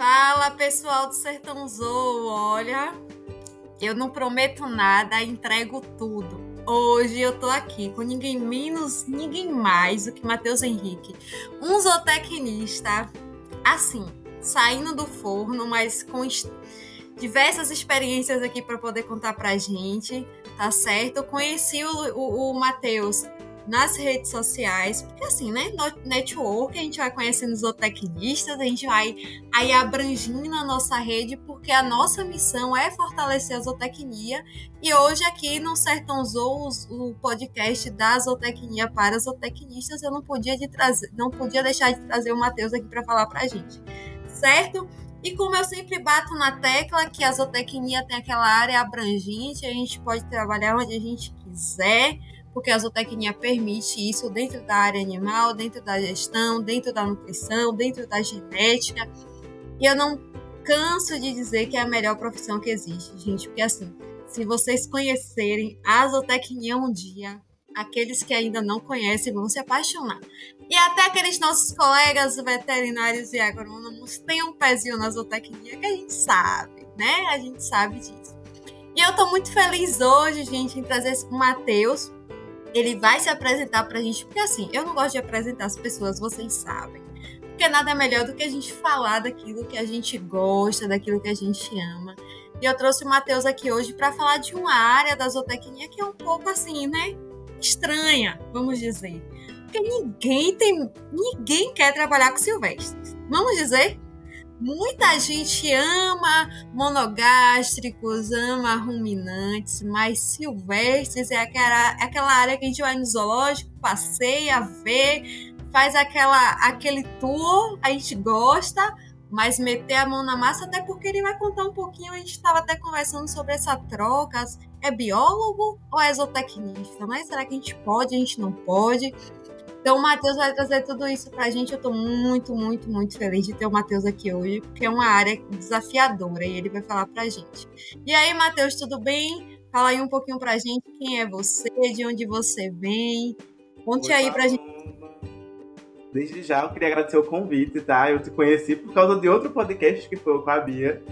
Fala pessoal do Sertão Zou, olha, eu não prometo nada, entrego tudo. Hoje eu tô aqui com ninguém menos, ninguém mais do que Matheus Henrique, um zootecnista, assim, saindo do forno, mas com diversas experiências aqui para poder contar pra gente, tá certo? Eu conheci o, o, o Matheus nas redes sociais, porque assim, né, network, a gente vai conhecendo zootecnistas, a gente vai aí abrangindo a nossa rede, porque a nossa missão é fortalecer a zootecnia, e hoje aqui no Sertão Zoo, o podcast da zootecnia para zootecnistas, eu não podia, de trazer, não podia deixar de trazer o Matheus aqui para falar pra gente, certo? E como eu sempre bato na tecla que a zootecnia tem aquela área abrangente, a gente pode trabalhar onde a gente quiser, porque a zootecnia permite isso dentro da área animal, dentro da gestão, dentro da nutrição, dentro da genética. E eu não canso de dizer que é a melhor profissão que existe, gente, porque assim, se vocês conhecerem a zootecnia um dia, aqueles que ainda não conhecem vão se apaixonar. E até aqueles nossos colegas veterinários e agrônomos têm um pezinho na zootecnia que a gente sabe, né? A gente sabe disso. E eu tô muito feliz hoje, gente, em trazer o Matheus, ele vai se apresentar pra gente, porque assim, eu não gosto de apresentar as pessoas, vocês sabem. Porque nada é melhor do que a gente falar daquilo que a gente gosta, daquilo que a gente ama. E eu trouxe o Matheus aqui hoje para falar de uma área da zootecnia que é um pouco assim, né? Estranha, vamos dizer. Porque ninguém tem. Ninguém quer trabalhar com silvestres. Vamos dizer? Muita gente ama monogástricos, ama ruminantes, mas silvestres é aquela, é aquela área que a gente vai no zoológico, passeia, vê, faz aquela, aquele tour, a gente gosta, mas meter a mão na massa, até porque ele vai contar um pouquinho, a gente estava até conversando sobre essa troca, é biólogo ou é zootecnista, mas será que a gente pode, a gente não pode? Então o Matheus vai trazer tudo isso pra gente. Eu tô muito, muito, muito feliz de ter o Matheus aqui hoje, porque é uma área desafiadora e ele vai falar pra gente. E aí, Matheus, tudo bem? Fala aí um pouquinho pra gente quem é você, de onde você vem. Conte aí pra gente. Desde já eu queria agradecer o convite, tá? Eu te conheci por causa de outro podcast que foi com a Bia.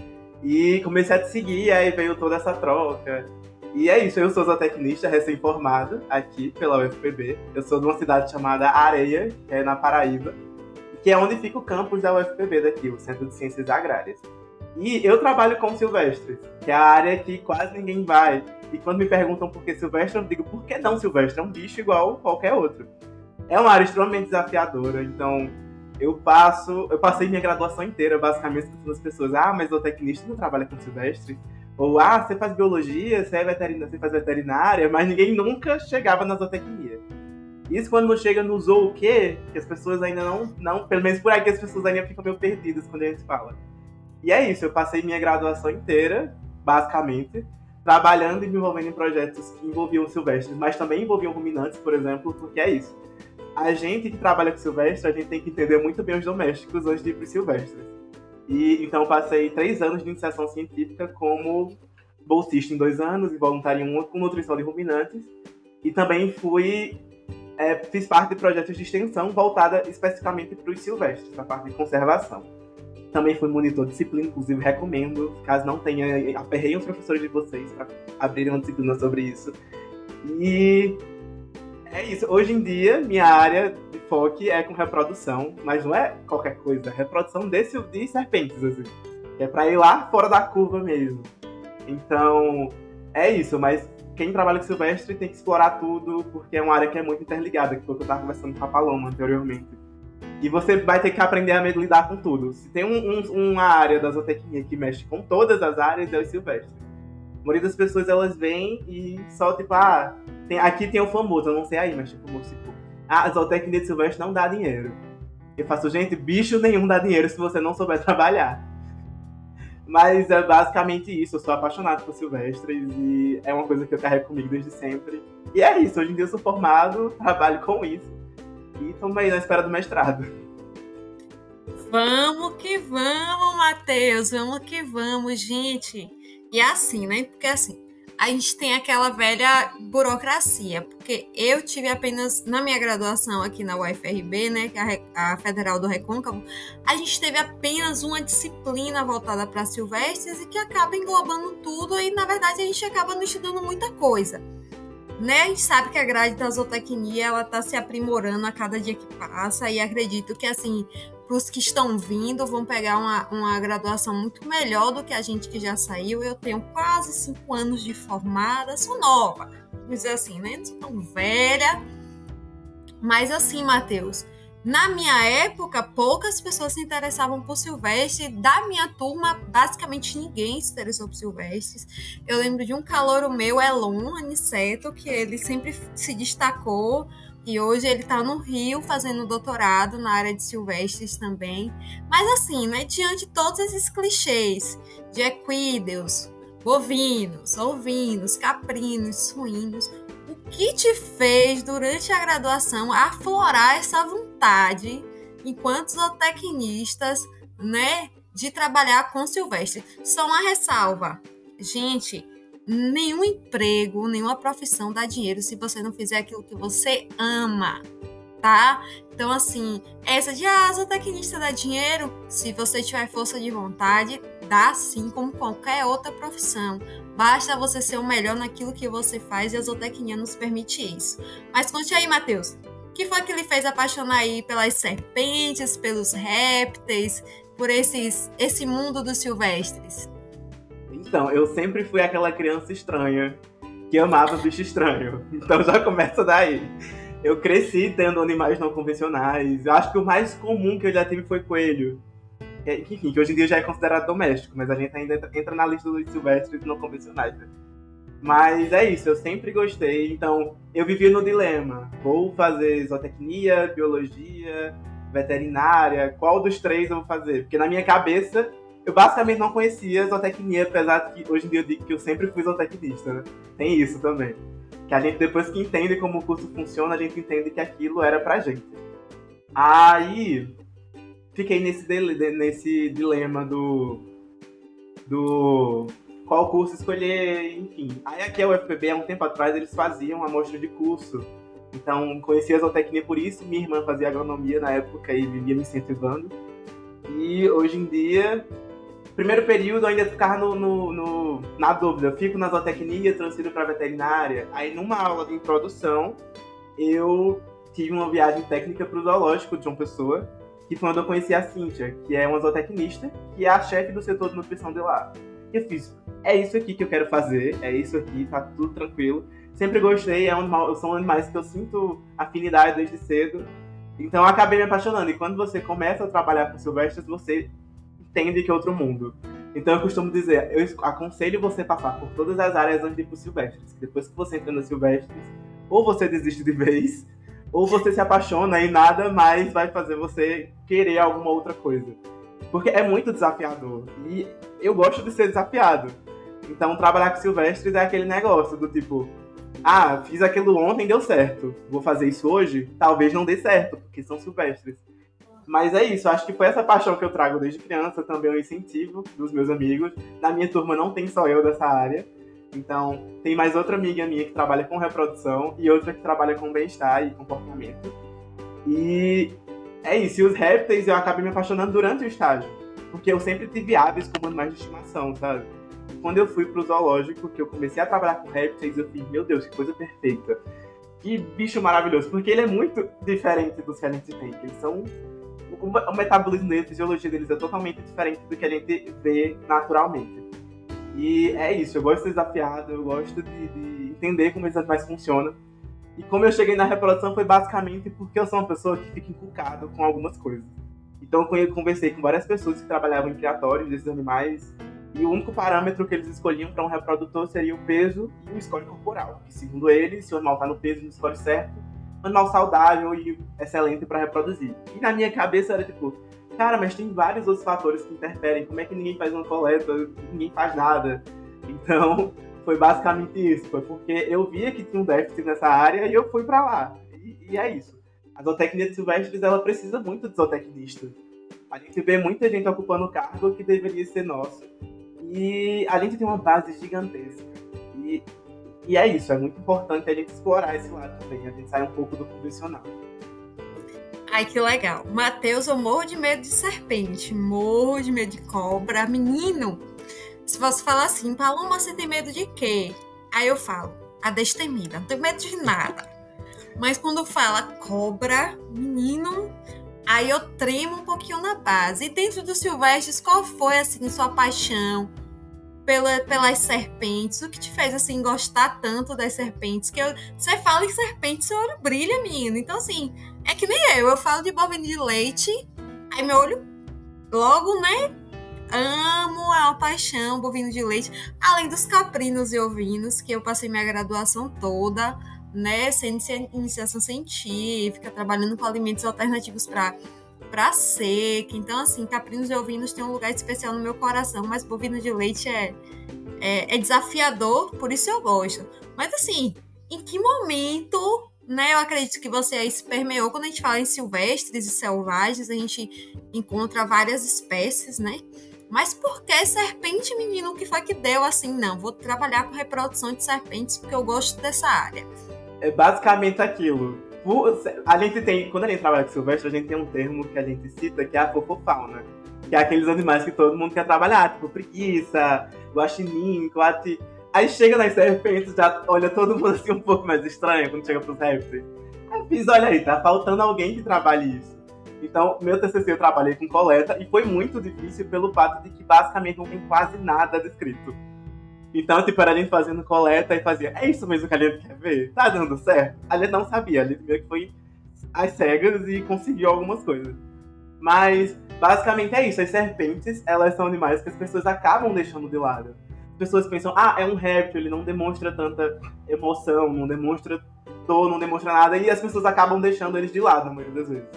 E comecei a te seguir, aí veio toda essa troca. E é isso, eu sou zootecnista recém-formado aqui pela UFPB. Eu sou de uma cidade chamada Areia, que é na Paraíba, que é onde fica o campus da UFPB daqui, o Centro de Ciências Agrárias. E eu trabalho com silvestres, que é a área que quase ninguém vai. E quando me perguntam por que silvestre, eu digo, por que não silvestre? É um bicho igual qualquer outro. É uma área extremamente desafiadora, então eu passo, eu passei minha graduação inteira basicamente com as pessoas, ah, mas o tecnista não trabalha com silvestre. Ou, ah, você faz biologia, você, é veterinária, você faz veterinária, mas ninguém nunca chegava na zootecnia. Isso quando chega no zoo o quê? Que as pessoas ainda não, não, pelo menos por aqui as pessoas ainda ficam meio perdidas quando a gente fala. E é isso, eu passei minha graduação inteira, basicamente, trabalhando e me envolvendo em projetos que envolviam silvestres, mas também envolviam ruminantes, por exemplo, porque é isso. A gente que trabalha com silvestre, a gente tem que entender muito bem os domésticos antes de ir para silvestres. E então passei três anos de iniciação científica como bolsista em dois anos e voluntário em um com nutrição de ruminantes. E também fui é, fiz parte de projetos de extensão voltada especificamente para os silvestres, para a parte de conservação. Também fui monitor de disciplina, inclusive recomendo, caso não tenha, aperrei os professores de vocês para abrirem uma disciplina sobre isso. E é isso. Hoje em dia, minha área de foco é com reprodução, mas não é qualquer coisa. Reprodução desse, de serpentes, assim. É pra ir lá fora da curva mesmo. Então, é isso. Mas quem trabalha com silvestre tem que explorar tudo, porque é uma área que é muito interligada, que foi o que eu estava conversando com a Paloma anteriormente. E você vai ter que aprender a lidar com tudo. Se tem um, um, uma área da zootecnia que mexe com todas as áreas, é o silvestre. A maioria das pessoas, elas vêm e só, tipo, ah, tem, aqui tem o famoso, eu não sei aí, mas tipo, tipo a zootecnia de silvestre não dá dinheiro. Eu faço, gente, bicho nenhum dá dinheiro se você não souber trabalhar. Mas é basicamente isso, eu sou apaixonado por silvestres e é uma coisa que eu carrego comigo desde sempre. E é isso, hoje em dia eu sou formado, trabalho com isso. E estamos aí na espera do mestrado. Vamos que vamos, Matheus, vamos que vamos, gente. E é assim, né? Porque assim, a gente tem aquela velha burocracia, porque eu tive apenas na minha graduação aqui na UFRB, né, que é a, Federal do Recôncavo, a gente teve apenas uma disciplina voltada para silvestres e que acaba englobando tudo e na verdade a gente acaba não estudando muita coisa. Né? A gente sabe que a grade da zootecnia ela está se aprimorando a cada dia que passa e acredito que assim para os que estão vindo, vão pegar uma, uma graduação muito melhor do que a gente que já saiu. Eu tenho quase cinco anos de formada, sou nova, vamos dizer assim, né? Não sou tão velha. Mas assim, Matheus, na minha época, poucas pessoas se interessavam por Silvestre. Da minha turma, basicamente ninguém se interessou por Silvestres. Eu lembro de um calouro meu, Elon Aniceto, que ele sempre se destacou e hoje ele está no Rio fazendo doutorado na área de silvestres também. Mas assim, né, diante de todos esses clichês de equídeos, bovinos, ovinos, caprinos, suínos, o que te fez durante a graduação aflorar essa vontade enquanto zootecnistas, né, de trabalhar com silvestre? Só uma ressalva. Gente, nenhum emprego, nenhuma profissão dá dinheiro se você não fizer aquilo que você ama, tá? Então, assim, essa de ah, zootecnista dá dinheiro, se você tiver força de vontade, dá sim, como qualquer outra profissão. Basta você ser o melhor naquilo que você faz e a zootecnia nos permite isso. Mas conte aí, Matheus, o que foi que ele fez apaixonar aí pelas serpentes, pelos répteis, por esses, esse mundo dos silvestres? Então, eu sempre fui aquela criança estranha que amava bicho estranho. Então já começa daí. Eu cresci tendo animais não convencionais. Eu acho que o mais comum que eu já tive foi coelho. Que, enfim, que hoje em dia já é considerado doméstico, mas a gente ainda entra na lista dos silvestres não convencionais. Né? Mas é isso, eu sempre gostei. Então, eu vivia no dilema: vou fazer zootecnia, biologia, veterinária, qual dos três eu vou fazer? Porque na minha cabeça eu basicamente não conhecia zootecnia, apesar de que hoje em dia eu digo que eu sempre fui zootecnista, né? Tem isso também. Que a gente, depois que entende como o curso funciona, a gente entende que aquilo era pra gente. Aí, fiquei nesse, nesse dilema do. do. qual curso escolher, enfim. Aí aqui a UFPB, há um tempo atrás, eles faziam amostra de curso. Então, conheci a zootecnia por isso. Minha irmã fazia agronomia na época e vivia me incentivando. E hoje em dia, primeiro período eu ainda ficava no, no, no, na dúvida. Eu fico na zootecnia, transfiro para veterinária. Aí numa aula de introdução, eu tive uma viagem técnica para o zoológico de uma pessoa, que foi onde eu conheci a Cíntia, que é uma zootecnista, que é a chefe do setor de nutrição de lá. E eu fiz, é isso aqui que eu quero fazer, é isso aqui, tá tudo tranquilo. Sempre gostei, é um são animais que eu sinto afinidade desde cedo. Então eu acabei me apaixonando. E quando você começa a trabalhar com silvestres, você entende que é outro mundo. Então eu costumo dizer, eu aconselho você passar por todas as áreas antes de ir pro silvestres. Depois que você entra no silvestres, ou você desiste de vez, ou você se apaixona e nada mais vai fazer você querer alguma outra coisa. Porque é muito desafiador. E eu gosto de ser desafiado. Então trabalhar com silvestres é aquele negócio do tipo, ah, fiz aquilo ontem deu certo. Vou fazer isso hoje? Talvez não dê certo, porque são silvestres. Mas é isso, acho que foi essa paixão que eu trago desde criança, também o um incentivo dos meus amigos. Na minha turma não tem só eu dessa área. Então, tem mais outra amiga minha que trabalha com reprodução e outra que trabalha com bem-estar e comportamento. E é isso, e os répteis eu acabei me apaixonando durante o estágio. Porque eu sempre tive aves como animais de estimação, sabe? Quando eu fui pro zoológico, que eu comecei a trabalhar com répteis, eu fiz, meu Deus, que coisa perfeita. Que bicho maravilhoso, porque ele é muito diferente dos que a gente tem. Eles são o metabolismo deles, a fisiologia deles é totalmente diferente do que a gente vê naturalmente. E é isso, eu gosto de ser desafiado, eu gosto de, de entender como esses animais funcionam. E como eu cheguei na reprodução foi basicamente porque eu sou uma pessoa que fica inculcada com algumas coisas. Então eu conversei com várias pessoas que trabalhavam em criatórios desses animais e o único parâmetro que eles escolhiam para um reprodutor seria o peso e o score corporal. Que segundo eles, se o animal está no peso e no score certo, animal saudável e excelente para reproduzir. E na minha cabeça era tipo, cara, mas tem vários outros fatores que interferem. Como é que ninguém faz uma coleta? Ninguém faz nada. Então, foi basicamente isso. Foi porque eu via que tinha um déficit nessa área e eu fui para lá. E, e, é isso. A zootecnia de silvestres, ela precisa muito de zootecnista. A gente vê muita gente ocupando cargo que deveria ser nosso. E a gente tem uma base gigantesca. E e é isso, é muito importante a gente explorar esse lado também, a gente sai um pouco do convencional. Ai, que legal. Matheus, eu morro de medo de serpente, morro de medo de cobra. Menino, se você falar assim, Paloma, você tem medo de quê? Aí eu falo, a destemida, não tenho medo de nada. Mas quando fala cobra, menino, aí eu tremo um pouquinho na base. E dentro do Silvestres, qual foi, assim, sua paixão? pela, pelas serpentes? O que te fez, assim, gostar tanto das serpentes? Que você fala em serpente, seu olho brilha, menino. Então, assim, é que nem eu. Eu falo de bovino de leite, aí meu olho logo, né? Amo, uma paixão, bovino de leite. Além dos caprinos e ovinos, que eu passei minha graduação toda, né? Sem iniciação científica, trabalhando com alimentos alternativos para pra seca. Então, assim, caprinos e ovinos têm um lugar especial no meu coração, mas bovino de leite é, é, é desafiador, por isso eu gosto. Mas, assim, em que momento né, eu acredito que você aí se permeou quando a gente fala em silvestres e selvagens, a gente encontra várias espécies, né? Mas por que serpente, menino? O que foi que deu assim? Não, vou trabalhar com reprodução de serpentes porque eu gosto dessa área. É basicamente aquilo a gente tem, quando a gente trabalha com silvestre, a gente tem um termo que a gente cita que é a fofofauna. Que é aqueles animais que todo mundo quer trabalhar, tipo preguiça, guaxinim, coati. Aí chega nas serpentes, já olha todo mundo assim um pouco mais estranho quando chega pros répteis. Aí fiz, olha aí, tá faltando alguém que trabalhe isso. Então, meu TCC eu trabalhei com coleta e foi muito difícil pelo fato de que basicamente não tem quase nada descrito. Então, tipo, era a gente fazendo coleta e fazia, é isso mesmo que a gente quer ver? Tá dando certo? A gente não sabia, a gente meio que foi às cegas e conseguiu algumas coisas. Mas, basicamente é isso, as serpentes, elas são animais que as pessoas acabam deixando de lado. As pessoas pensam, ah, é um réptil, ele não demonstra tanta emoção, não demonstra dor, não demonstra nada, e as pessoas acabam deixando eles de lado, maioria das vezes.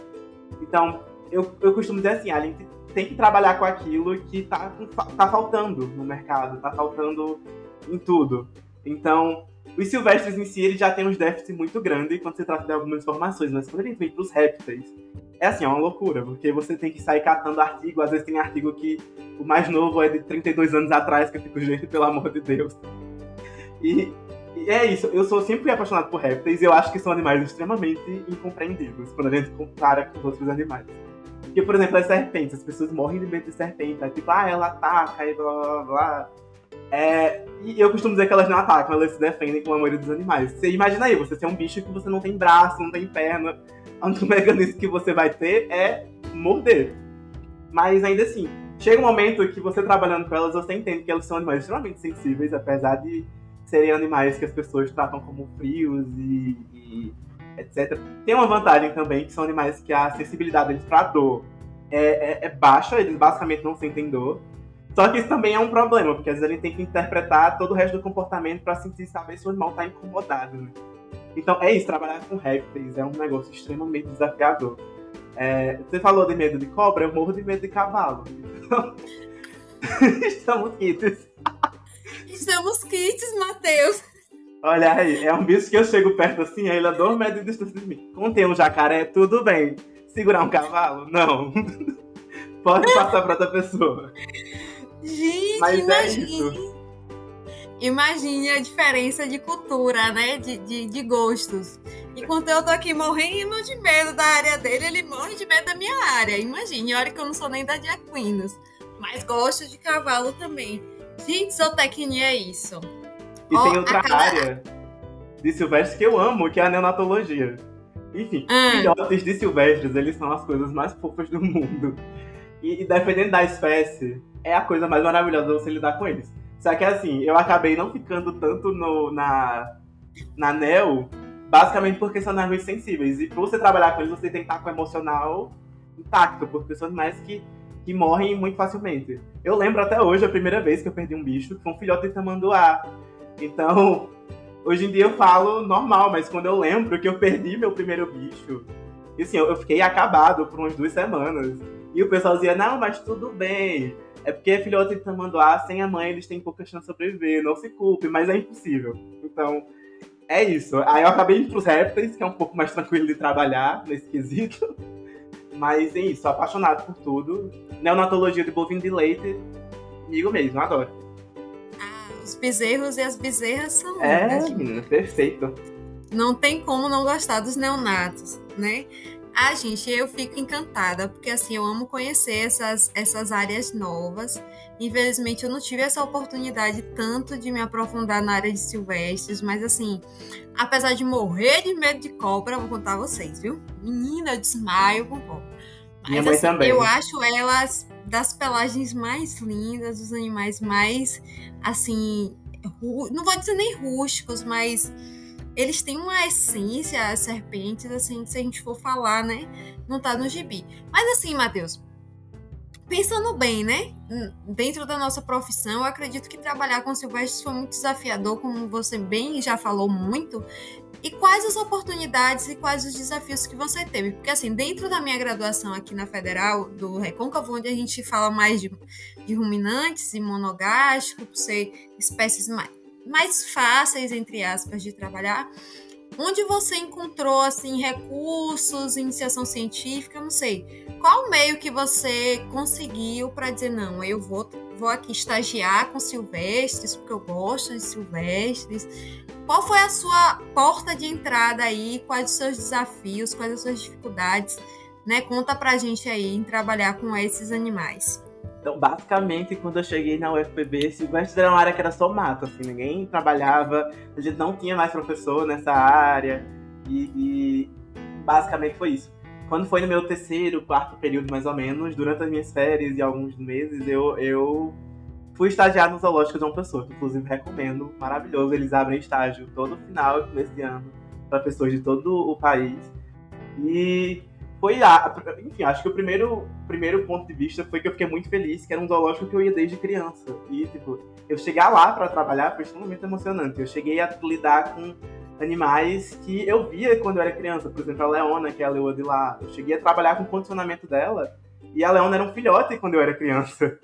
Então, eu, eu costumo dizer assim, a tem que trabalhar com aquilo que tá, tá faltando no mercado, tá faltando em tudo. Então, os silvestres em si, já tem uns déficits muito grandes quando se trata de algumas informações, mas quando gente vem pros répteis, é assim, é uma loucura, porque você tem que sair catando artigo, às vezes tem artigo que o mais novo é de 32 anos atrás, que eu fico, gente, pelo amor de Deus. E, e é isso, eu sou sempre apaixonado por répteis e eu acho que são animais extremamente incompreendidos quando a gente compara com outros animais. Porque, por exemplo, as serpentes, as pessoas morrem de medo de serpente. É tipo, ah, ela ataca e blá blá blá. É, e eu costumo dizer que elas não atacam, elas se defendem com a maioria dos animais. Você imagina aí, você ser um bicho que você não tem braço, não tem perna. O único mecanismo que você vai ter é morder. Mas ainda assim, chega um momento que você trabalhando com elas, você entende que elas são animais extremamente sensíveis, apesar de serem animais que as pessoas tratam como frios e, e etc. Tem uma vantagem também, que são animais que a sensibilidade deles pra dor é, é, é, baixa, eles basicamente não sentem dor. Só que isso também é um problema, porque às vezes gente tem que interpretar todo o resto do comportamento para sentir saber se o animal está incomodado. Né? Então é isso, trabalhar com répteis é um negócio extremamente desafiador. É, você falou de medo de cobra, eu morro de medo de cavalo. Então, estamos kits. Estamos kits, Matheus. Olha aí, é um bicho que eu chego perto assim, ele a dois metros de distância de mim. Contém um jacaré, tudo bem. Segurar um cavalo? Não. Pode passar pra outra pessoa. Gente, Mas imagine. É. Imagine a diferença de cultura, né? De, de, de gostos. Enquanto eu tô aqui morrendo de medo da área dele, ele morre de medo da minha área. Imagine, olha que eu não sou nem da Diaquinos. Mas gosto de cavalo também. Gente, zootecnia é isso. E oh, tem outra área de silvestres que eu amo, que é a neonatologia. Enfim, hum. filhotes de silvestres, eles são as coisas mais fofas do mundo. E, e dependendo da espécie, é a coisa mais maravilhosa você lidar com eles. Só que assim, eu acabei não ficando tanto no, na, na NEL, basicamente porque são animais sensíveis. E pra você trabalhar com eles, você tem que estar com o emocional intacto, porque são animais que, que morrem muito facilmente. Eu lembro até hoje a primeira vez que eu perdi um bicho, que foi um filhote de tamanduá. Então, hoje em dia eu falo normal, mas quando eu lembro que eu perdi meu primeiro bicho, assim, eu fiquei acabado por umas duas semanas. E o pessoal dizia, não, mas tudo bem. É porque filhote de tamanduá, sem a mãe, eles têm pouca chance de sobreviver, não se culpe, mas é impossível. Então, é isso. Aí eu acabei indo pros répteis, que é um pouco mais tranquilo de trabalhar nesse quesito. Mas é isso, apaixonado por tudo. Neonatologia de bovino de leite, comigo mesmo, adoro. Os bezerros e as bezerras são É, menina, perfeito. Não tem como não gostar dos neonatos, né? Ah, gente, eu fico encantada, porque assim, eu amo conhecer essas, essas áreas novas. Infelizmente, eu não tive essa oportunidade tanto de me aprofundar na área de silvestres, mas assim, apesar de morrer de medo de cobra, vou contar a vocês, viu? Menina, eu desmaio com cobra. Minha mãe assim, também. eu acho elas das pelagens mais lindas, dos animais mais, assim, não vou dizer nem rústicos, mas eles têm uma essência, as serpentes, assim, se a gente for falar, né, não tá no gibi. Mas assim, Matheus, pensando bem, né, n- dentro da nossa profissão, eu acredito que trabalhar com silvestres foi muito desafiador, como você bem já falou muito. E quais as oportunidades e quais os desafios que você teve? Porque, assim, dentro da minha graduação aqui na Federal, do Recôncavo, onde a gente fala mais de, de ruminantes e monogástricos, por ser espécies mais, mais fáceis, entre aspas, de trabalhar, onde você encontrou, assim, recursos, iniciação científica, não sei. Qual meio que você conseguiu para dizer, não, eu vou, vou aqui estagiar com silvestres, porque eu gosto de silvestres, qual foi a sua porta de entrada aí? Quais os seus desafios? Quais as suas dificuldades? Né? Conta pra gente aí em trabalhar com esses animais. Então, basicamente, quando eu cheguei na UFPB, Silvestre era uma área que era só mato, assim, ninguém trabalhava, a gente não tinha mais professor nessa área, e, e basicamente foi isso. Quando foi no meu terceiro, quarto período, mais ou menos, durante as minhas férias e alguns meses, eu, eu fui estagiar no Zoológico de uma pessoa, que inclusive recomendo, maravilhoso, eles abrem estágio todo final e começo de ano para pessoas de todo o país. E foi lá, enfim, acho que o primeiro, primeiro ponto de vista foi que eu fiquei muito feliz, que era um zoológico que eu ia desde criança. E, tipo, eu chegar lá para trabalhar foi extremamente emocionante. Eu cheguei a lidar com animais que eu via quando eu era criança. Por exemplo, a Leona, que é a leoa de lá. Eu cheguei a trabalhar com o condicionamento dela. E a Leona era um filhote quando eu era criança.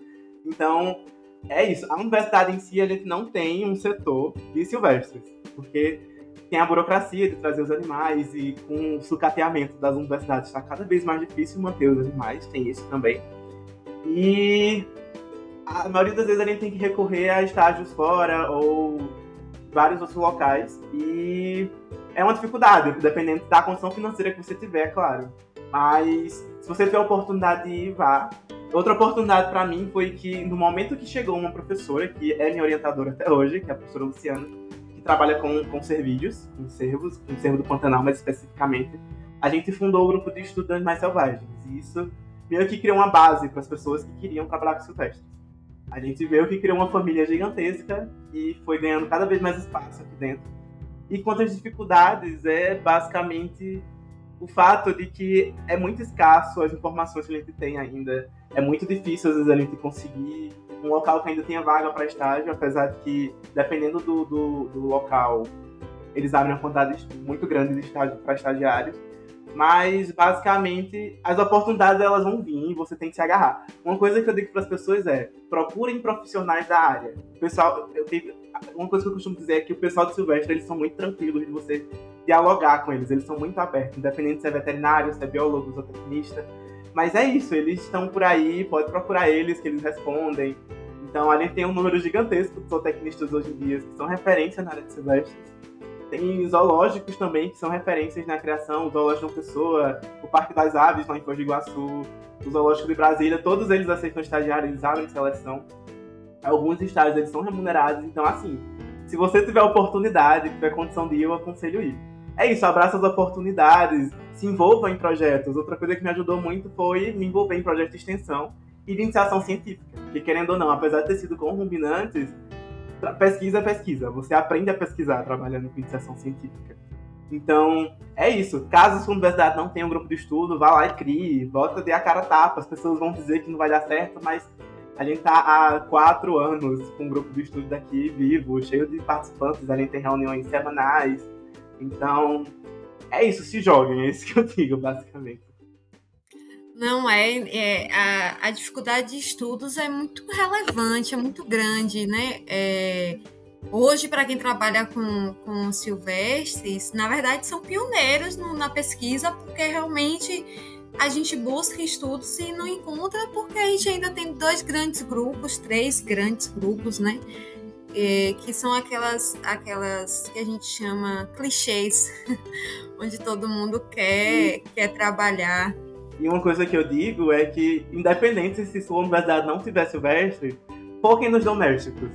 Então, é isso. A universidade em si, a gente não tem um setor de silvestres. Porque tem a burocracia de trazer os animais e com o sucateamento das universidades está cada vez mais difícil manter os animais, tem isso também. E a maioria das vezes a gente tem que recorrer a estágios fora ou vários outros locais e é uma dificuldade, dependendo da condição financeira que você tiver, claro. Mas se você tiver a oportunidade de ir, vá. Outra oportunidade para mim foi que no momento que chegou uma professora, que é minha orientadora até hoje, que é a professora Luciana, trabalha com, com cervídeos, com cervos, com cervo do Pantanal mais especificamente, a gente fundou o grupo de estudos de animais selvagens. E isso meio que criou uma base para as pessoas que queriam trabalhar com silvestres. A gente meio que criou uma família gigantesca e foi ganhando cada vez mais espaço aqui dentro. E quanto às dificuldades, é basicamente o fato de que é muito escasso as informações que a gente tem ainda. É muito difícil, às vezes, a gente conseguir um local que ainda tenha vaga para estágio, apesar de que, dependendo do, do, do local, eles abrem uma quantidade muito grande de estágio para estagiários. Mas, basicamente, as oportunidades elas vão vir e você tem que se agarrar. Uma coisa que eu digo para as pessoas é: procurem profissionais da área. O pessoal, eu tenho, uma coisa que eu costumo dizer é que o pessoal de Silvestre eles são muito tranquilos de você dialogar com eles. Eles são muito abertos, independente se é veterinário, se é biólogo, se é. Mas é isso, eles estão por aí, pode procurar eles que eles respondem. Então a gente tem um número gigantesco de zootecnistas hoje em dia que são referência na área de silvestres. Tem zoológicos também que são referências na criação, o Zoológico Pessoa, o Parque das Aves lá em Foz do Iguaçu, o Zoológico de Brasília, todos eles aceitam estagiários, eles abrem seleção. Alguns estágios eles são remunerados, então assim, se você tiver oportunidade, tiver condição de ir, eu aconselho ir. É isso, abraça as oportunidades, se envolva em projetos. Outra coisa que me ajudou muito foi me envolver em projetos de extensão e de iniciação científica. Porque, querendo ou não, apesar de ter sido com ruminantes, pesquisa é pesquisa. Você aprende a pesquisar trabalhando com iniciação científica. Então, é isso. Caso sua universidade não tenha um grupo de estudo, vá lá e crie. Bota de a cara tapa. As pessoas vão dizer que não vai dar certo, mas a gente tá há quatro anos com um grupo de estudo daqui vivo, cheio de participantes. A gente tem reuniões semanais. Então, é isso. Se joguem. É isso que eu digo, basicamente. Não é, é a, a, dificuldade de estudos é muito relevante, é muito grande, né? É, hoje, para quem trabalha com, com silvestres, na verdade são pioneiros no, na pesquisa, porque realmente a gente busca estudos e não encontra, porque a gente ainda tem dois grandes grupos, três grandes grupos, né? É, que são aquelas, aquelas que a gente chama clichês, onde todo mundo quer, quer trabalhar. E uma coisa que eu digo é que, independente se sua universidade não tiver silvestre, foquem nos domésticos.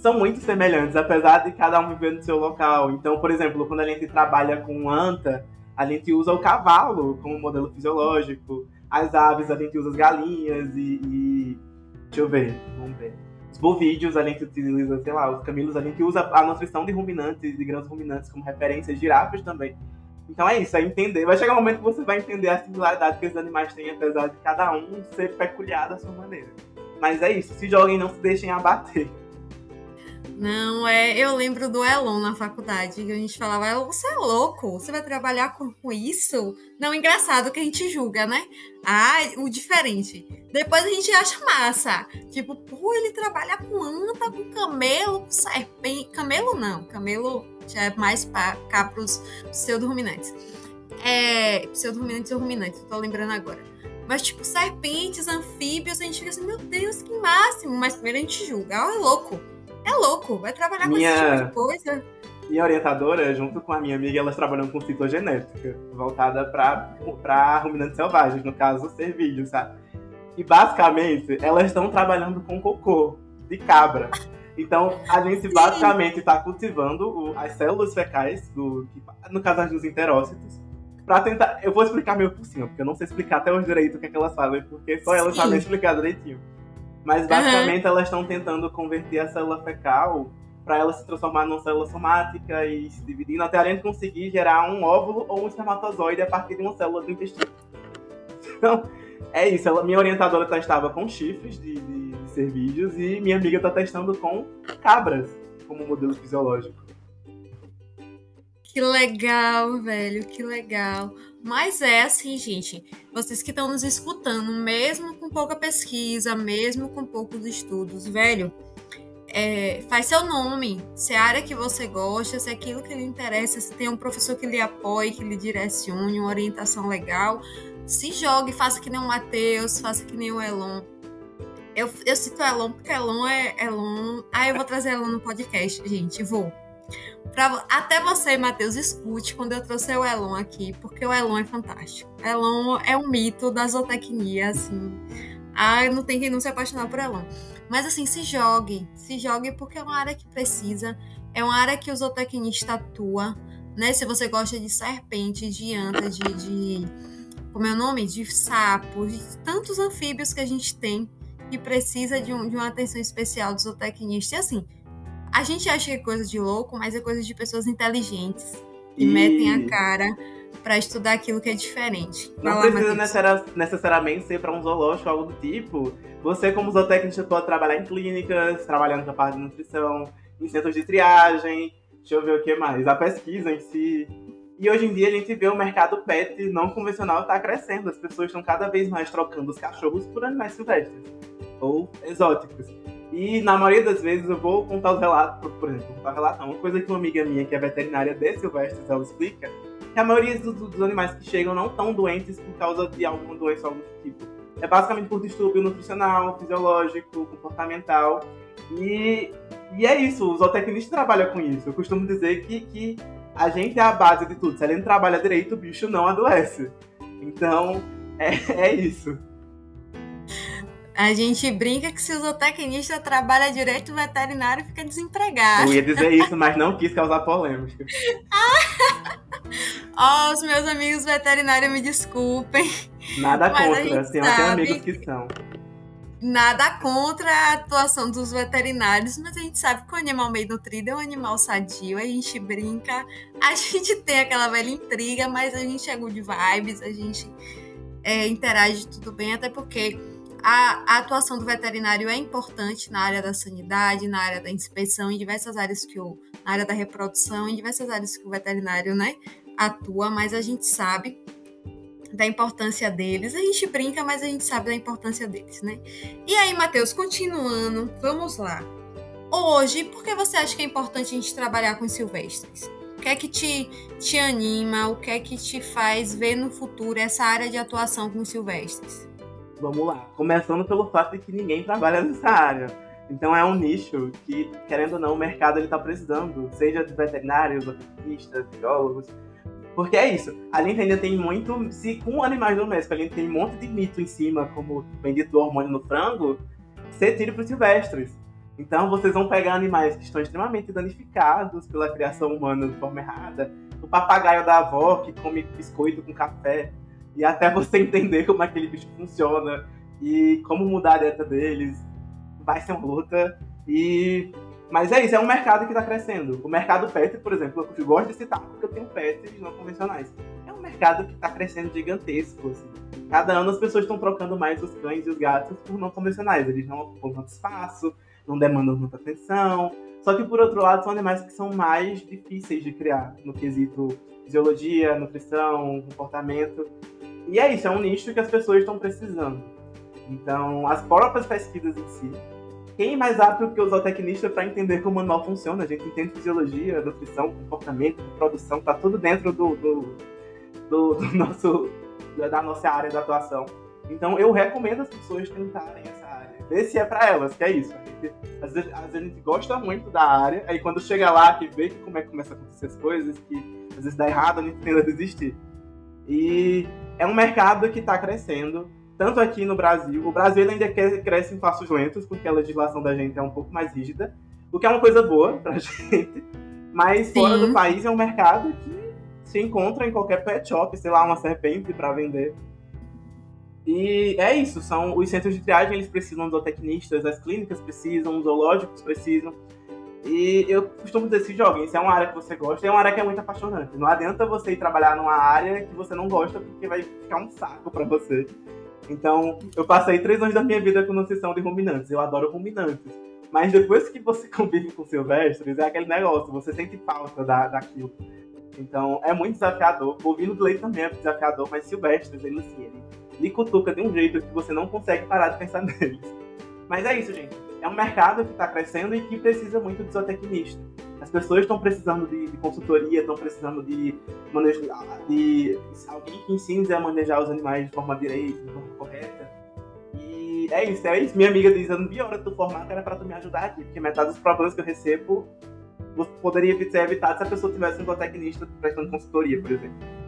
São muito semelhantes, apesar de cada um viver no seu local. Então, por exemplo, quando a gente trabalha com anta, a gente usa o cavalo como modelo fisiológico. As aves, a gente usa as galinhas e, e... Deixa eu ver, vamos ver bovídeos a gente utiliza, sei lá, os camilos, a gente usa a nutrição de ruminantes, de grãos ruminantes como referência, girafas também. Então é isso, é entender. Vai chegar um momento que você vai entender a similaridade que os animais têm, apesar de cada um ser peculiar da sua maneira. Mas é isso, se joguem, não se deixem abater. Não, é. Eu lembro do Elon na faculdade, que a gente falava, Elon, você é louco? Você vai trabalhar com, com isso? Não, engraçado que a gente julga, né? Ah, o diferente. Depois a gente acha massa. Tipo, pô, ele trabalha com anta, com camelo, com serpente. Camelo não, camelo já é mais pra, cá pros pseudo-ruminantes. É. Pseudo-ruminantes ou ruminantes, tô lembrando agora. Mas, tipo, serpentes, anfíbios, a gente fica assim, meu Deus, que máximo. Mas primeiro a gente julga, ah, é louco é louco, vai trabalhar minha, com esse tipo de coisa. Minha orientadora, junto com a minha amiga, elas trabalham com citogenética, voltada para ruminantes selvagens, no caso, cervídeos, sabe? E basicamente, elas estão trabalhando com cocô de cabra. Então, a gente basicamente está cultivando o, as células fecais, do, no caso dos enterócitos, para tentar. Eu vou explicar meio por cima, porque eu não sei explicar até hoje direito o que, é que elas fazem, porque só elas Sim. sabem explicar direitinho. Mas basicamente uhum. elas estão tentando converter a célula fecal para ela se transformar numa célula somática e se dividindo até a gente conseguir gerar um óvulo ou um espermatozoide a partir de uma célula do intestino. Então, é isso. Ela, minha orientadora testava com chifres de, de, de cervídeos e minha amiga está testando com cabras como modelo fisiológico. Que legal, velho, que legal. Mas é assim, gente, vocês que estão nos escutando, mesmo com pouca pesquisa, mesmo com poucos estudos, velho, é, faz seu nome, se é a área que você gosta, se é aquilo que lhe interessa, se tem um professor que lhe apoie, que lhe direcione, uma orientação legal, se jogue, faça que nem o Matheus, faça que nem o Elon. Eu, eu cito Elon porque Elon é Elon. Ah, eu vou trazer Elon no podcast, gente, vou. Pra, até você, Matheus, escute quando eu trouxe o Elon aqui, porque o Elon é fantástico. Elon é um mito da zootecnia, assim. Ah, não tem quem não se apaixonar por Elon. Mas assim, se jogue, se jogue porque é uma área que precisa, é uma área que o zootecnista atua, né? Se você gosta de serpente, de anta, de, de como é o nome? De sapos, de tantos anfíbios que a gente tem que precisa de, um, de uma atenção especial do zootecnista. E assim, a gente acha que é coisa de louco, mas é coisa de pessoas inteligentes que e... metem a cara para estudar aquilo que é diferente. Não precisa necessari necessariamente ser para um zoológico ou algo do tipo. Você, como zootecnista, pode trabalhar em clínicas, trabalhando com a parte de nutrição, em centros de triagem. Deixa eu ver o que mais. A pesquisa em si. E hoje em dia a gente vê o mercado pet não convencional está crescendo. As pessoas estão cada vez mais trocando os cachorros por animais silvestres ou exóticos. E na maioria das vezes eu vou contar os relatos, por exemplo, contar relato, uma coisa que uma amiga minha que é veterinária de silvestres, ela explica, que a maioria dos, dos animais que chegam não estão doentes por causa de alguma doença algum tipo. É basicamente por distúrbio nutricional, fisiológico, comportamental. E, e é isso, o zootecnista trabalha com isso. Eu costumo dizer que, que a gente é a base de tudo. Se a gente trabalha direito, o bicho não adoece. Então, é, é isso. A gente brinca que se o zootecnista trabalha direito, o veterinário fica desempregado. Eu ia dizer isso, mas não quis causar polêmica. Ó, oh, os meus amigos veterinários me desculpem. Nada contra, tem até amigos que são. Nada contra a atuação dos veterinários, mas a gente sabe que o animal meio nutrido é um animal sadio, a gente brinca, a gente tem aquela velha intriga, mas a gente é good vibes, a gente é, interage tudo bem, até porque a, a, atuação do veterinário é importante na área da sanidade, na área da inspeção, em diversas áreas que o. na área da reprodução, em diversas áreas que o veterinário né, atua, mas a gente sabe da importância deles. A gente brinca, mas a gente sabe da importância deles, né? E aí, Matheus, continuando, vamos lá. Hoje, por que você acha que é importante a gente trabalhar com silvestres? O que é que te, te anima? O que é que te faz ver no futuro essa área de atuação com silvestres? Vamos lá. Começando pelo fato de que ninguém trabalha nessa área. Então é um nicho que, querendo ou não, o mercado está precisando, seja de veterinários, zootecnistas, biólogos. Porque é isso, a gente ainda tem muito. Se com animais domésticos a gente tem um monte de mito em cima, como bendito hormônio no frango, você tira para os silvestres. Então vocês vão pegar animais que estão extremamente danificados pela criação humana de forma errada. O papagaio da avó que come biscoito com café. E até você entender como aquele bicho funciona e como mudar a dieta deles. Vai ser uma luta. E mas é isso, é um mercado que está crescendo. O mercado pet, por exemplo, eu gosto de citar porque eu tenho pets não convencionais. É um mercado que está crescendo gigantesco. Assim. Cada ano as pessoas estão trocando mais os cães e os gatos por não convencionais. Eles não ocupam tanto espaço, não demandam muita atenção. Só que, por outro lado, são animais que são mais difíceis de criar no quesito fisiologia, nutrição, comportamento. E é isso, é um nicho que as pessoas estão precisando. Então, as próprias pesquisas em si, quem é mais apto que o zootecnista para entender como o animal funciona? A gente entende fisiologia, nutrição, comportamento, produção, tá tudo dentro do, do, do, do nosso, da nossa área de atuação. Então, eu recomendo as pessoas tentarem essa ver se é para elas, que é isso. Gente, às, vezes, às, vezes, a gente gosta muito da área, aí quando chega lá, que vê que como é que começa a acontecer as coisas, que às vezes dá errado, a gente tenta desistir. E é um mercado que está crescendo, tanto aqui no Brasil. O Brasil ainda cresce em passos lentos, porque a legislação da gente é um pouco mais rígida, o que é uma coisa boa pra gente. Mas Sim. fora do país é um mercado que se encontra em qualquer pet shop, sei lá, uma serpente para vender. E é isso, são os centros de triagem, eles precisam de zootecnistas, as clínicas precisam, os zoológicos precisam. E eu costumo dizer se joguem, se é uma área que você gosta, é uma área que é muito apaixonante. Não adianta você ir trabalhar numa área que você não gosta, porque vai ficar um saco para você. Então, eu passei três anos da minha vida com nutrição de ruminantes. Eu adoro ruminantes. Mas depois que você convive com silvestres, é aquele negócio, você sente falta da, daquilo. Então, é muito desafiador. O bovino de leite também é desafiador, mas silvestres, ele, assim, ele lhe cutuca de um jeito que você não consegue parar de pensar neles. Mas é isso, gente. É um mercado que está crescendo e que precisa muito de zootecnista. As pessoas estão precisando de, de consultoria, estão precisando de, manejo, de alguém que ensine a manejar os animais de forma direita, de forma correta. E é isso, é isso. Minha amiga diz, eu não vi a hora de tu formar, que era para tu me ajudar aqui, porque metade dos problemas que eu recebo poderia ser evitado se a pessoa tivesse um zootecnista prestando consultoria, por exemplo.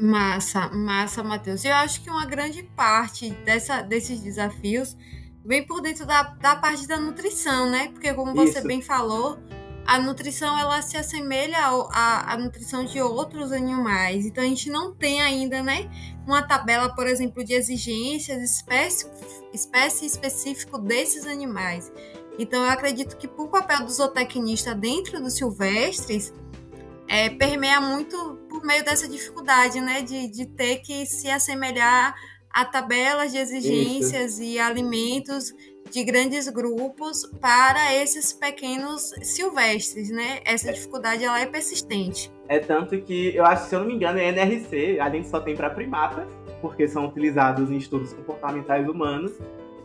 Massa, massa, Matheus. Eu acho que uma grande parte dessa, desses desafios vem por dentro da, da parte da nutrição, né? Porque como você Isso. bem falou, a nutrição ela se assemelha à, à nutrição de outros animais. Então a gente não tem ainda, né, uma tabela, por exemplo, de exigências espécie, espécie específico desses animais. Então eu acredito que por papel do zootecnista dentro dos silvestres, é, permeia muito por meio dessa dificuldade, né, de, de ter que se assemelhar a tabelas de exigências Isso. e alimentos de grandes grupos para esses pequenos silvestres, né? Essa dificuldade ela é persistente. É tanto que eu acho, se eu não me engano, é NRC, a gente só tem para primatas, porque são utilizados em estudos comportamentais humanos,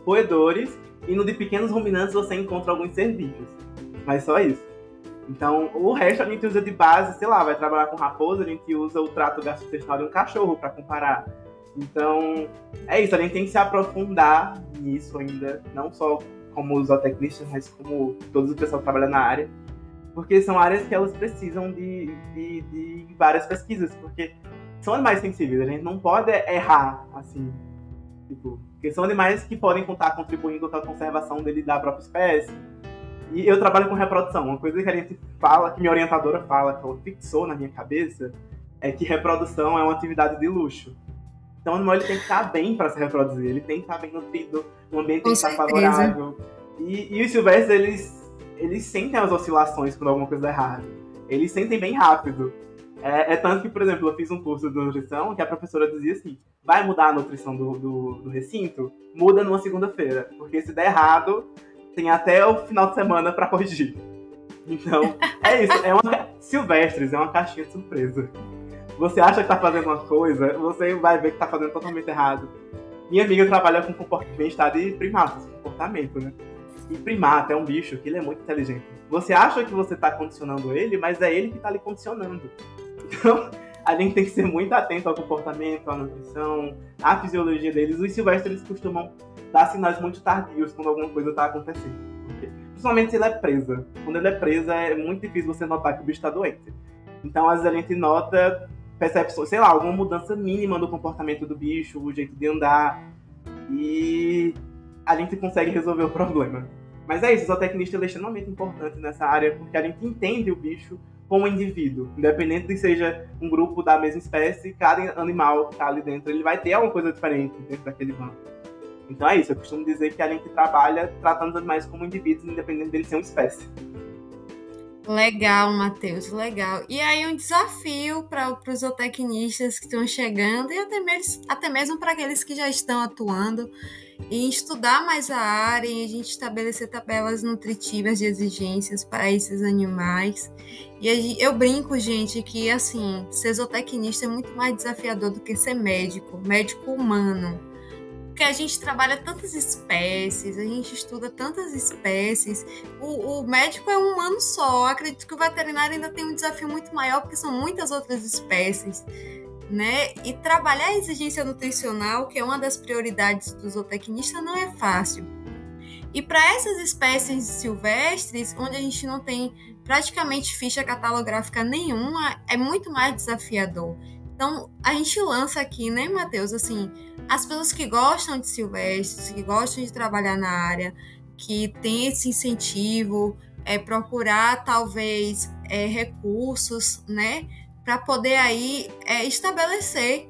roedores e no de pequenos ruminantes você encontra alguns serviços. Mas só isso. Então, o resto a gente usa de base, sei lá, vai trabalhar com raposa, a gente usa o trato gastrointestinal de um cachorro para comparar. Então, é isso, a gente tem que se aprofundar nisso ainda, não só como zootecnistas, mas como todos os pessoal que trabalham na área, porque são áreas que elas precisam de, de, de várias pesquisas, porque são animais sensíveis, a gente não pode errar, assim, tipo, porque são animais que podem contar contribuindo com a conservação dele da própria espécie, e eu trabalho com reprodução. Uma coisa que a gente fala, que minha orientadora fala, que ela fixou na minha cabeça, é que reprodução é uma atividade de luxo. Então o animal ele tem que estar bem para se reproduzir, ele tem que estar bem nutrido, o ambiente tem que estar favorável. E, e os silvestres, eles, eles sentem as oscilações quando alguma coisa dá errado. Eles sentem bem rápido. É, é, tanto que, por exemplo, eu fiz um curso de nutrição que a professora dizia assim: vai mudar a nutrição do, do, do recinto? Muda numa segunda-feira. Porque se der errado, tem até o final de semana para corrigir. Então, é isso. É uma Silvestres, é uma caixinha de surpresa. Você acha que tá fazendo uma coisa, você vai ver que tá fazendo totalmente errado. Minha amiga trabalha com bem-estar de primatas, comportamento, né? E primata é um bicho que ele é muito inteligente. Você acha que você tá condicionando ele, mas é ele que tá lhe condicionando. Então, a gente tem que ser muito atento ao comportamento, à nutrição, à fisiologia deles. Os silvestres costumam dar sinais muito tardios quando alguma coisa está acontecendo. Principalmente se ele é presa. Quando ele é presa, é muito difícil você notar que o bicho está doente. Então, às vezes, a gente nota, percebe, sei lá, alguma mudança mínima no comportamento do bicho, o jeito de andar. E a gente consegue resolver o problema. Mas é isso, o zootecnista é extremamente importante nessa área, porque a gente entende o bicho como indivíduo. Independente de seja um grupo da mesma espécie, cada animal que está ali dentro, ele vai ter alguma coisa diferente dentro daquele bando. Então é isso, eu costumo dizer que a gente trabalha tratando os animais como indivíduos, independente dele ser uma espécie. Legal, Matheus, legal. E aí um desafio para os zootecnistas que estão chegando e até mesmo, até mesmo para aqueles que já estão atuando em estudar mais a área, em a gente estabelecer tabelas nutritivas de exigências para esses animais. E eu brinco, gente, que assim, ser zootecnista é muito mais desafiador do que ser médico, médico humano. Porque a gente trabalha tantas espécies, a gente estuda tantas espécies. O, o médico é um humano só. Eu acredito que o veterinário ainda tem um desafio muito maior, porque são muitas outras espécies né? E trabalhar a exigência nutricional, que é uma das prioridades do zootecnista, não é fácil. E para essas espécies silvestres, onde a gente não tem praticamente ficha catalográfica nenhuma, é muito mais desafiador. Então, a gente lança aqui, né, Matheus, assim, as pessoas que gostam de silvestres, que gostam de trabalhar na área, que tem esse incentivo, é procurar talvez é, recursos, né, para poder aí é, estabelecer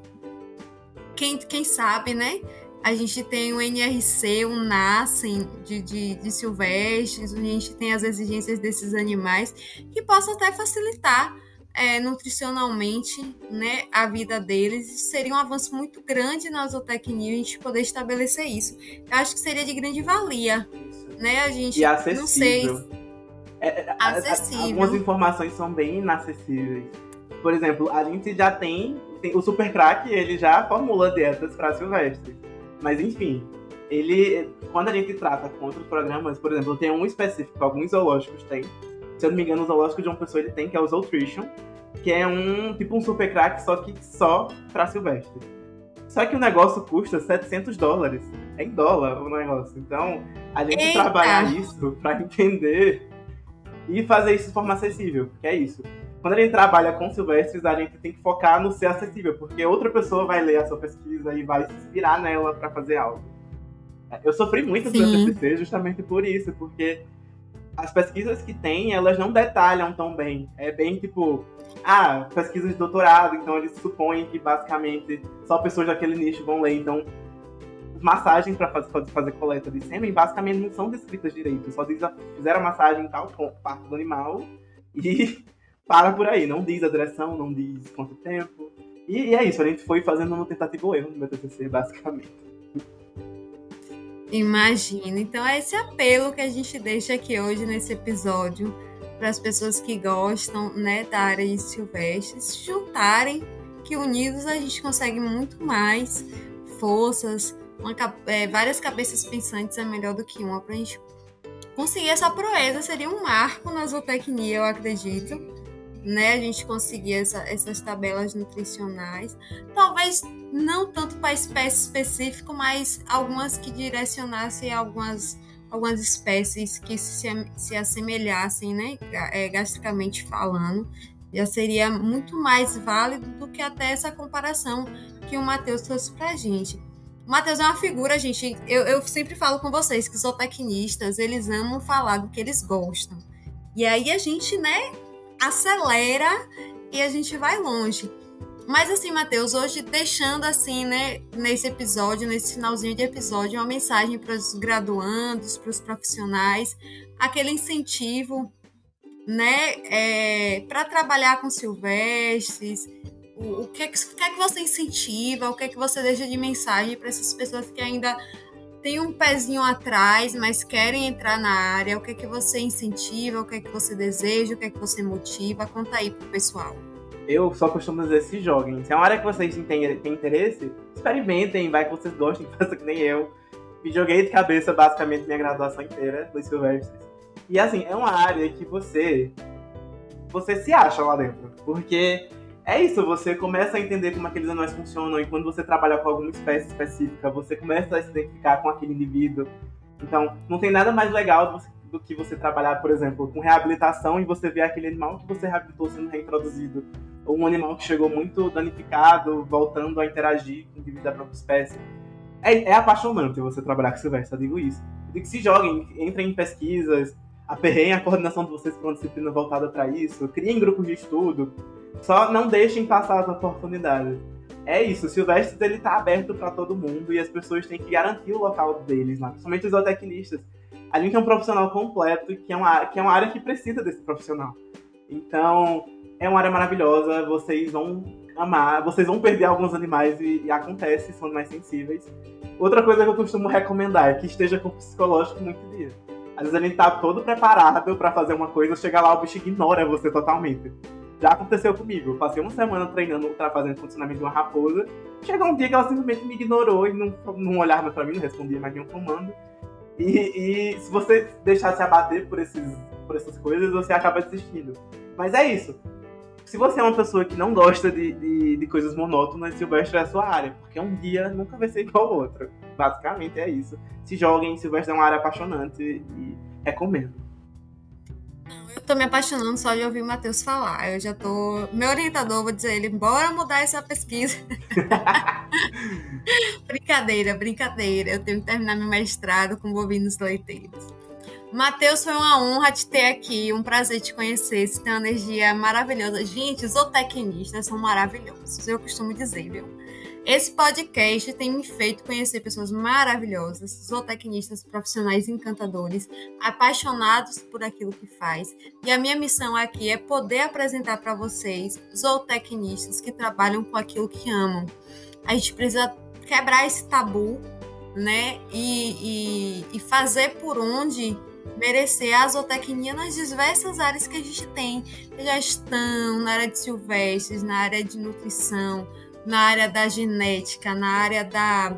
quem, quem sabe, né? A gente tem o NRC, o NASCEM de, de, de silvestres, a gente tem as exigências desses animais, que possam até facilitar é, nutricionalmente né, a vida deles. Seria um avanço muito grande na zootecnia a gente poder estabelecer isso. Eu acho que seria de grande valia. Né? A gente e acessível. não sei. É, é acessível. Algumas informações são bem inacessíveis. Por exemplo, a gente já tem, tem o Super Crack, ele já formula dietas para silvestres. Mas enfim, ele quando a gente trata com outros programas, por exemplo, tem um específico, alguns zoológicos têm. Se eu não me engano, o zoológico de uma pessoa ele tem, que é o Zootrition, que é um tipo um super crack, só que só para silvestre. Só que o negócio custa 700 dólares. É em dólar o negócio. Então, a gente Eita. trabalhar isso para entender e fazer isso de forma acessível, que é isso quando a gente trabalha com silvestres, a gente tem que focar no ser acessível, porque outra pessoa vai ler a sua pesquisa e vai se inspirar nela para fazer algo. Eu sofri muito meu TCC justamente por isso, porque as pesquisas que tem, elas não detalham tão bem. É bem tipo, ah, pesquisa de doutorado, então eles supõem que basicamente só pessoas daquele nicho vão ler. Então, massagens para fazer, fazer coleta de sêmen basicamente não são descritas direito. Só diz, fizeram a massagem em tal parte do animal e para por aí. Não diz a direção, não diz quanto tempo. E, e é isso, a gente foi fazendo uma tentativa ou erro no meu TCC, basicamente. Imagina. Então é esse apelo que a gente deixa aqui hoje nesse episódio para as pessoas que gostam né, da área de silvestre se juntarem, que unidos a gente consegue muito mais forças, uma, é, várias cabeças pensantes é melhor do que uma para a gente conseguir essa proeza. Seria um marco na zootecnia, eu acredito né, a gente conseguir essa, essas tabelas nutricionais. Talvez não tanto para espécie específica, mas algumas que direcionassem algumas, algumas espécies que se, se assemelhassem, né, é, gastricamente falando. Já seria muito mais válido do que até essa comparação que o Matheus trouxe para a gente. O Matheus é uma figura, gente. Eu, eu sempre falo com vocês que zootecnistas, eles amam falar do que eles gostam. E aí a gente, né, acelera e a gente vai longe. Mas assim, Matheus, hoje deixando assim, né, nesse episódio, nesse finalzinho de episódio, uma mensagem para os graduandos, para os profissionais, aquele incentivo, né, é, para trabalhar com silvestres, o, o, é que, o que é que você incentiva, o que é que você deixa de mensagem para essas pessoas que ainda tem um pezinho atrás, mas querem entrar na área, o que é que você incentiva, o que é que você deseja, o que é que você motiva? Conta aí pro pessoal. Eu só costumo dizer se joguem. Se é uma área que vocês têm, têm interesse, experimentem, vai que vocês gostem, faça que nem eu. Me joguei de cabeça basicamente minha graduação inteira dos Silvestres. E assim, é uma área que você você se acha lá dentro. Porque é isso, você começa a entender como aqueles anões funcionam e quando você trabalha com alguma espécie específica, você começa a se identificar com aquele indivíduo. Então, não tem nada mais legal do que você trabalhar, por exemplo, com reabilitação e você ver aquele animal que você reabilitou sendo reintroduzido, ou um animal que chegou muito danificado, voltando a interagir com o indivíduo da própria espécie. É, é apaixonante você trabalhar com Silvestre, eu digo isso. Eu digo que se joguem, entrem em pesquisas, aperreiem a coordenação de vocês para uma disciplina voltada para isso, criem grupos de estudo, só não deixem passar as oportunidades. É isso, o Silvestre ele tá aberto para todo mundo e as pessoas têm que garantir o local deles lá, principalmente os zootecnistas. A gente é um profissional completo que é uma, que é uma área que precisa desse profissional. Então, é uma área maravilhosa, vocês vão amar, vocês vão perder alguns animais e, e acontece, são mais sensíveis. Outra coisa que eu costumo recomendar é que esteja com o psicológico muito dia. Às vezes a gente tá todo preparado para fazer uma coisa, chega lá, o bicho ignora você totalmente. Já aconteceu comigo. Eu passei uma semana treinando, fazendo funcionamento de uma raposa. Chegou um dia que ela simplesmente me ignorou e não, não olhava pra mim, não respondia mais nenhum comando. E, e se você deixar se abater por, esses, por essas coisas, você acaba desistindo. Mas é isso. Se você é uma pessoa que não gosta de, de, de coisas monótonas, Silvestre é a sua área, porque um dia nunca vai ser igual ao outro. Basicamente é isso. Se joguem, Silvestre é uma área apaixonante e recomendo. Eu tô me apaixonando só de ouvir o Matheus falar. Eu já tô. Meu orientador, vou dizer ele, bora mudar essa pesquisa. brincadeira, brincadeira. Eu tenho que terminar meu mestrado com bovinos leiteiros. Matheus, foi uma honra te ter aqui, um prazer te conhecer. Você tem uma energia maravilhosa. Gente, os zootecnistas são maravilhosos, eu costumo dizer, viu? Esse podcast tem me feito conhecer pessoas maravilhosas, zootecnistas profissionais encantadores, apaixonados por aquilo que faz. E a minha missão aqui é poder apresentar para vocês zootecnistas que trabalham com aquilo que amam. A gente precisa quebrar esse tabu, né? E, e, e fazer por onde merecer a zootecnia nas diversas áreas que a gente tem. Gestão, na área de silvestres, na área de nutrição, na área da genética, na área da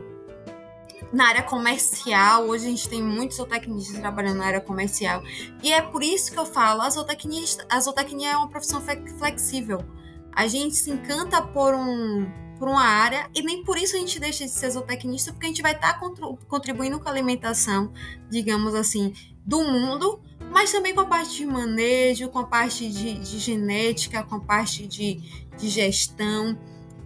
na área comercial. Hoje a gente tem muitos zootecnistas trabalhando na área comercial. E é por isso que eu falo, a zootecnia, a zootecnia é uma profissão flexível. A gente se encanta por um por uma área e nem por isso a gente deixa de ser zootecnista, porque a gente vai estar tá contribuindo com a alimentação, digamos assim, do mundo, mas também com a parte de manejo, com a parte de, de genética, com a parte de, de gestão.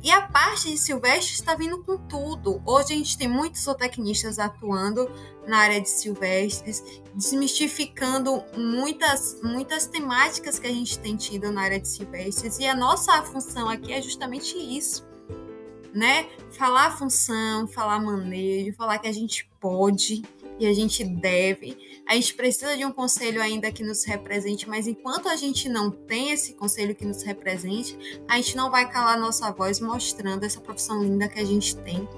E a parte de silvestre está vindo com tudo. Hoje a gente tem muitos zootecnistas atuando na área de silvestres, desmistificando muitas, muitas temáticas que a gente tem tido na área de silvestres. E a nossa função aqui é justamente isso. Né? Falar função, falar manejo, falar que a gente pode e a gente deve a gente precisa de um conselho ainda que nos represente, mas enquanto a gente não tem esse conselho que nos represente, a gente não vai calar nossa voz mostrando essa profissão linda que a gente tem.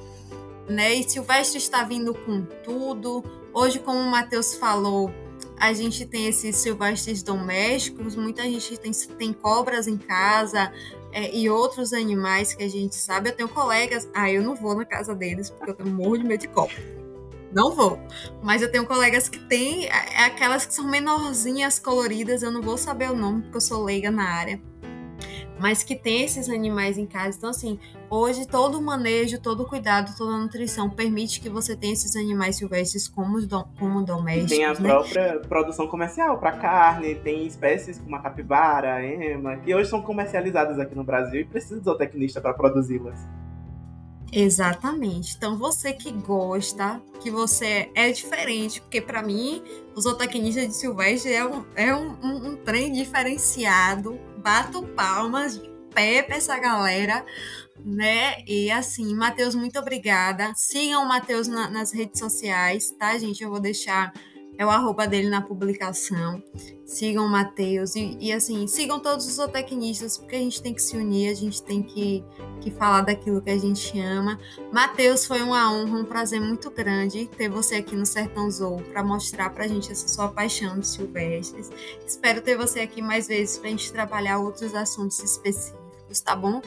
Né? E Silvestre está vindo com tudo. Hoje, como o Matheus falou, a gente tem esses silvestres domésticos, muita gente tem, tem cobras em casa é, e outros animais que a gente sabe. Eu tenho colegas, ah, eu não vou na casa deles porque eu tenho morro de medo de cobra não vou. Mas eu tenho colegas que têm é, é aquelas que são menorzinhas, coloridas, eu não vou saber o nome porque eu sou leiga na área. Mas que tem esses animais em casa. Então, assim, hoje todo o manejo, todo o cuidado, toda a nutrição permite que você tenha esses animais silvestres como, como domésticos. Tem a né? própria produção comercial para carne, tem espécies como a capivara, a ema, que hoje são comercializadas aqui no Brasil e precisa de zootecnista para produzi-las. Exatamente. Então você que gosta, que você é diferente, porque para mim os zootecnistas de Silvestre é um, é um, um, um trem diferenciado. Bato palmas de pé pra essa galera, né? E assim, Matheus, muito obrigada. Sigam o Matheus na, nas redes sociais, tá, gente? Eu vou deixar é o arroba dele na publicação. Sigam o Matheus e, e, assim, sigam todos os zootecnistas, porque a gente tem que se unir, a gente tem que, que falar daquilo que a gente ama. Matheus, foi uma honra, um prazer muito grande ter você aqui no Sertão Zou para mostrar pra gente essa sua paixão dos silvestres. Espero ter você aqui mais vezes pra gente trabalhar outros assuntos específicos, tá bom?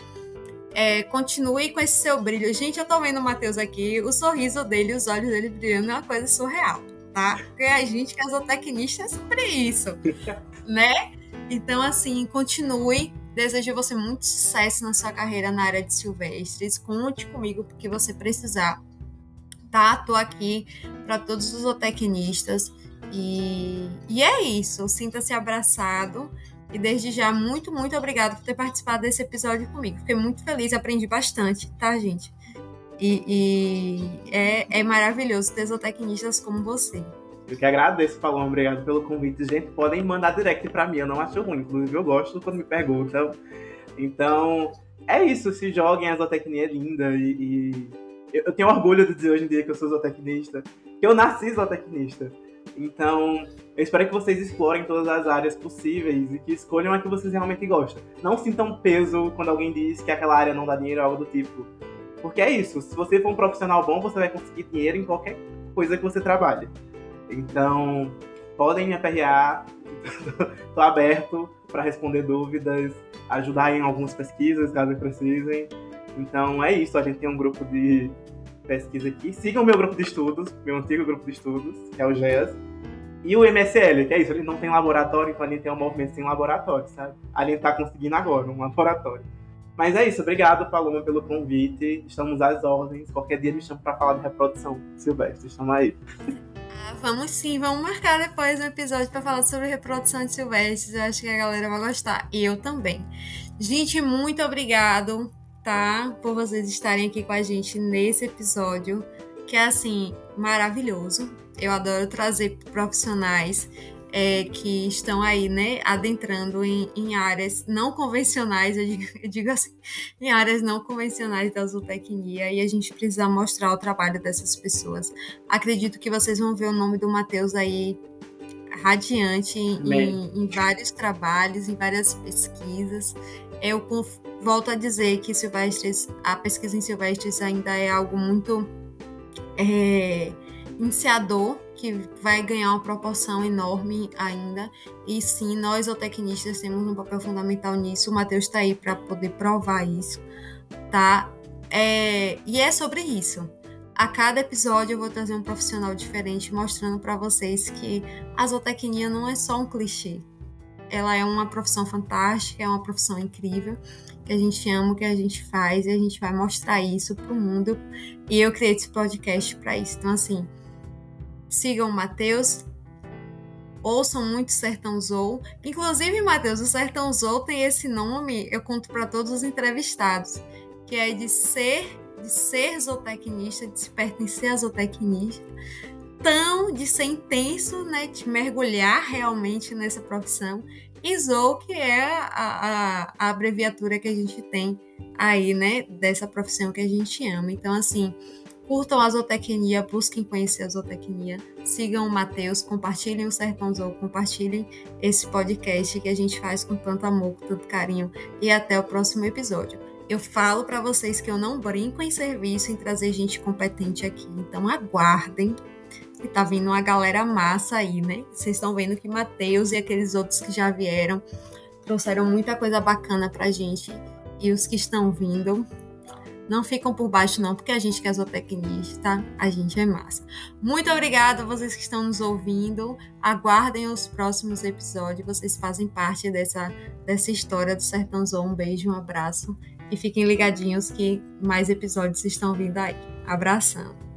É, continue com esse seu brilho. Gente, eu tô vendo o Matheus aqui, o sorriso dele, os olhos dele brilhando é uma coisa surreal tá? Porque a gente que é zootecnista é sobre isso, né? Então, assim, continue Desejo você muito sucesso na sua carreira na área de silvestres. Conte comigo porque você precisar. Tá? Tô aqui para todos os zootecnistas. E, e é isso. Sinta-se abraçado. E desde já, muito, muito obrigada por ter participado desse episódio comigo. Fiquei muito feliz, aprendi bastante, tá, gente? E, e é, é maravilhoso ter zootecnistas como você. Eu que agradeço, Paloma. Obrigado pelo convite. Gente, podem mandar direct pra mim. Eu não acho ruim. Inclusive, eu gosto quando me perguntam. Então, é isso. Se joguem. A zootecnia é linda. E, e, eu tenho orgulho de dizer hoje em dia que eu sou zootecnista. Que eu nasci zootecnista. Então, eu espero que vocês explorem todas as áreas possíveis e que escolham a que vocês realmente gostam. Não sintam peso quando alguém diz que aquela área não dá dinheiro ou algo do tipo. Porque é isso. Se você for um profissional bom, você vai conseguir dinheiro em qualquer coisa que você trabalhe. Então, podem me aperrear, estou aberto para responder dúvidas, ajudar em algumas pesquisas, caso precisem. Então, é isso, a gente tem um grupo de pesquisa aqui. Sigam o meu grupo de estudos, meu antigo grupo de estudos, que é o GES. E o MSL, que é isso, ele não tem laboratório, então a gente tem um movimento sem laboratório, sabe? A gente tá conseguindo agora um laboratório. Mas é isso, obrigado, Paloma, pelo convite. Estamos às ordens. Qualquer dia me chama para falar de reprodução silvestre. Estamos aí. Vamos sim, vamos marcar depois um episódio para falar sobre reprodução de silvestres. Eu acho que a galera vai gostar. E eu também. Gente, muito obrigado, tá? Por vocês estarem aqui com a gente nesse episódio, que é assim, maravilhoso. Eu adoro trazer profissionais é, que estão aí, né, adentrando em, em áreas não convencionais, eu digo, eu digo, assim, em áreas não convencionais da zootecnia, e a gente precisa mostrar o trabalho dessas pessoas. Acredito que vocês vão ver o nome do Matheus aí radiante em, em, vários trabalhos, em várias pesquisas. Eu volto a dizer que silvestres, a pesquisa em silvestres ainda é algo muito é, iniciador que vai ganhar uma proporção enorme ainda. E sim, nós, zootecnistas, temos um papel fundamental nisso. O Matheus está aí para poder provar isso, tá? É, e é sobre isso. A cada episódio eu vou trazer um profissional diferente, mostrando para vocês que a zootecnia não é só um clichê. Ela é uma profissão fantástica, é uma profissão incrível, que a gente ama, que a gente faz, e a gente vai mostrar isso pro mundo. E eu criei esse podcast para isso. Então, assim, sigam o Matheus, ouçam muito Sertão Zou. Inclusive, Matheus, o Sertão Zou tem esse nome, eu conto para todos os entrevistados, que é de ser de ser zootecnista, de se pertencer a zootecnista, tão de ser intenso, né, de mergulhar realmente nessa profissão. E Zou, que é a, a, a abreviatura que a gente tem aí, né, dessa profissão que a gente ama. Então, assim, Curtam a zootecnia, busquem conhecer a zootecnia, sigam o Matheus, compartilhem o Sertão compartilhem esse podcast que a gente faz com tanto amor, com tanto carinho e até o próximo episódio. Eu falo para vocês que eu não brinco em serviço em trazer gente competente aqui, então aguardem que tá vindo uma galera massa aí, né? Vocês estão vendo que Matheus e aqueles outros que já vieram trouxeram muita coisa bacana pra gente e os que estão vindo não ficam por baixo, não, porque a gente que é zootecnista, a gente é massa. Muito obrigada a vocês que estão nos ouvindo. Aguardem os próximos episódios. Vocês fazem parte dessa, dessa história do Sertãozão. Um beijo, um abraço. E fiquem ligadinhos que mais episódios estão vindo aí. Abração.